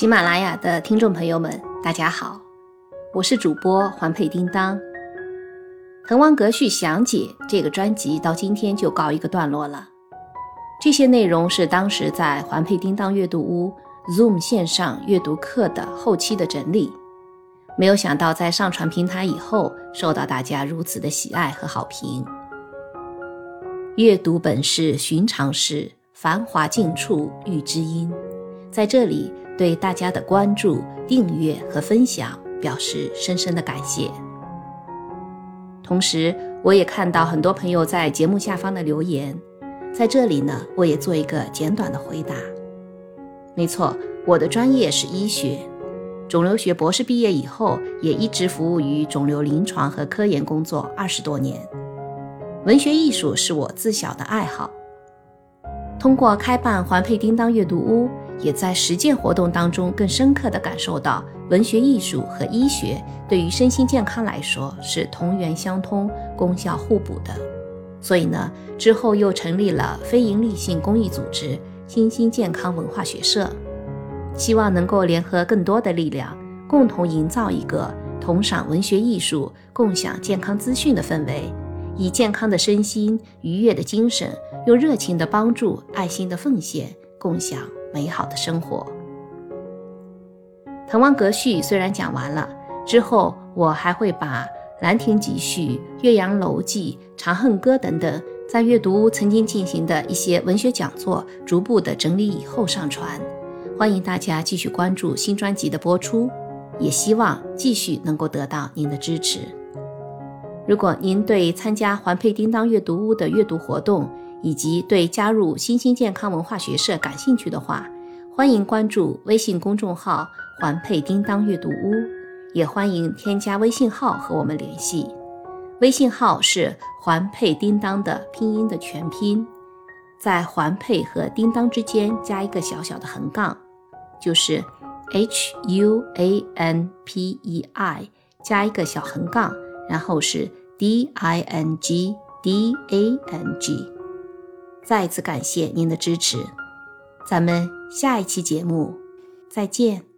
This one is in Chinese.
喜马拉雅的听众朋友们，大家好，我是主播环佩叮当。《滕王阁序详解》这个专辑到今天就告一个段落了。这些内容是当时在环佩叮当阅读屋 Zoom 线上阅读课的后期的整理。没有想到在上传平台以后，受到大家如此的喜爱和好评。阅读本是寻常事，繁华尽处遇知音。在这里。对大家的关注、订阅和分享表示深深的感谢。同时，我也看到很多朋友在节目下方的留言，在这里呢，我也做一个简短的回答。没错，我的专业是医学，肿瘤学博士毕业以后，也一直服务于肿瘤临床和科研工作二十多年。文学艺术是我自小的爱好，通过开办环佩叮当阅读屋。也在实践活动当中更深刻地感受到，文学艺术和医学对于身心健康来说是同源相通、功效互补的。所以呢，之后又成立了非营利性公益组织“新心健康文化学社”，希望能够联合更多的力量，共同营造一个同赏文学艺术、共享健康资讯的氛围，以健康的身心、愉悦的精神，用热情的帮助、爱心的奉献，共享。美好的生活。《滕王阁序》虽然讲完了，之后我还会把《兰亭集序》《岳阳楼记》《长恨歌》等等在阅读曾经进行的一些文学讲座，逐步的整理以后上传。欢迎大家继续关注新专辑的播出，也希望继续能够得到您的支持。如果您对参加环佩叮当阅读屋的阅读活动，以及对加入新兴健康文化学社感兴趣的话，欢迎关注微信公众号“环佩叮当阅读屋”，也欢迎添加微信号和我们联系。微信号是“环佩叮当”的拼音的全拼，在“环佩”和“叮当”之间加一个小小的横杠，就是 “h u a n p e i” 加一个小横杠，然后是 “d i n g d a n g”。再次感谢您的支持，咱们下一期节目再见。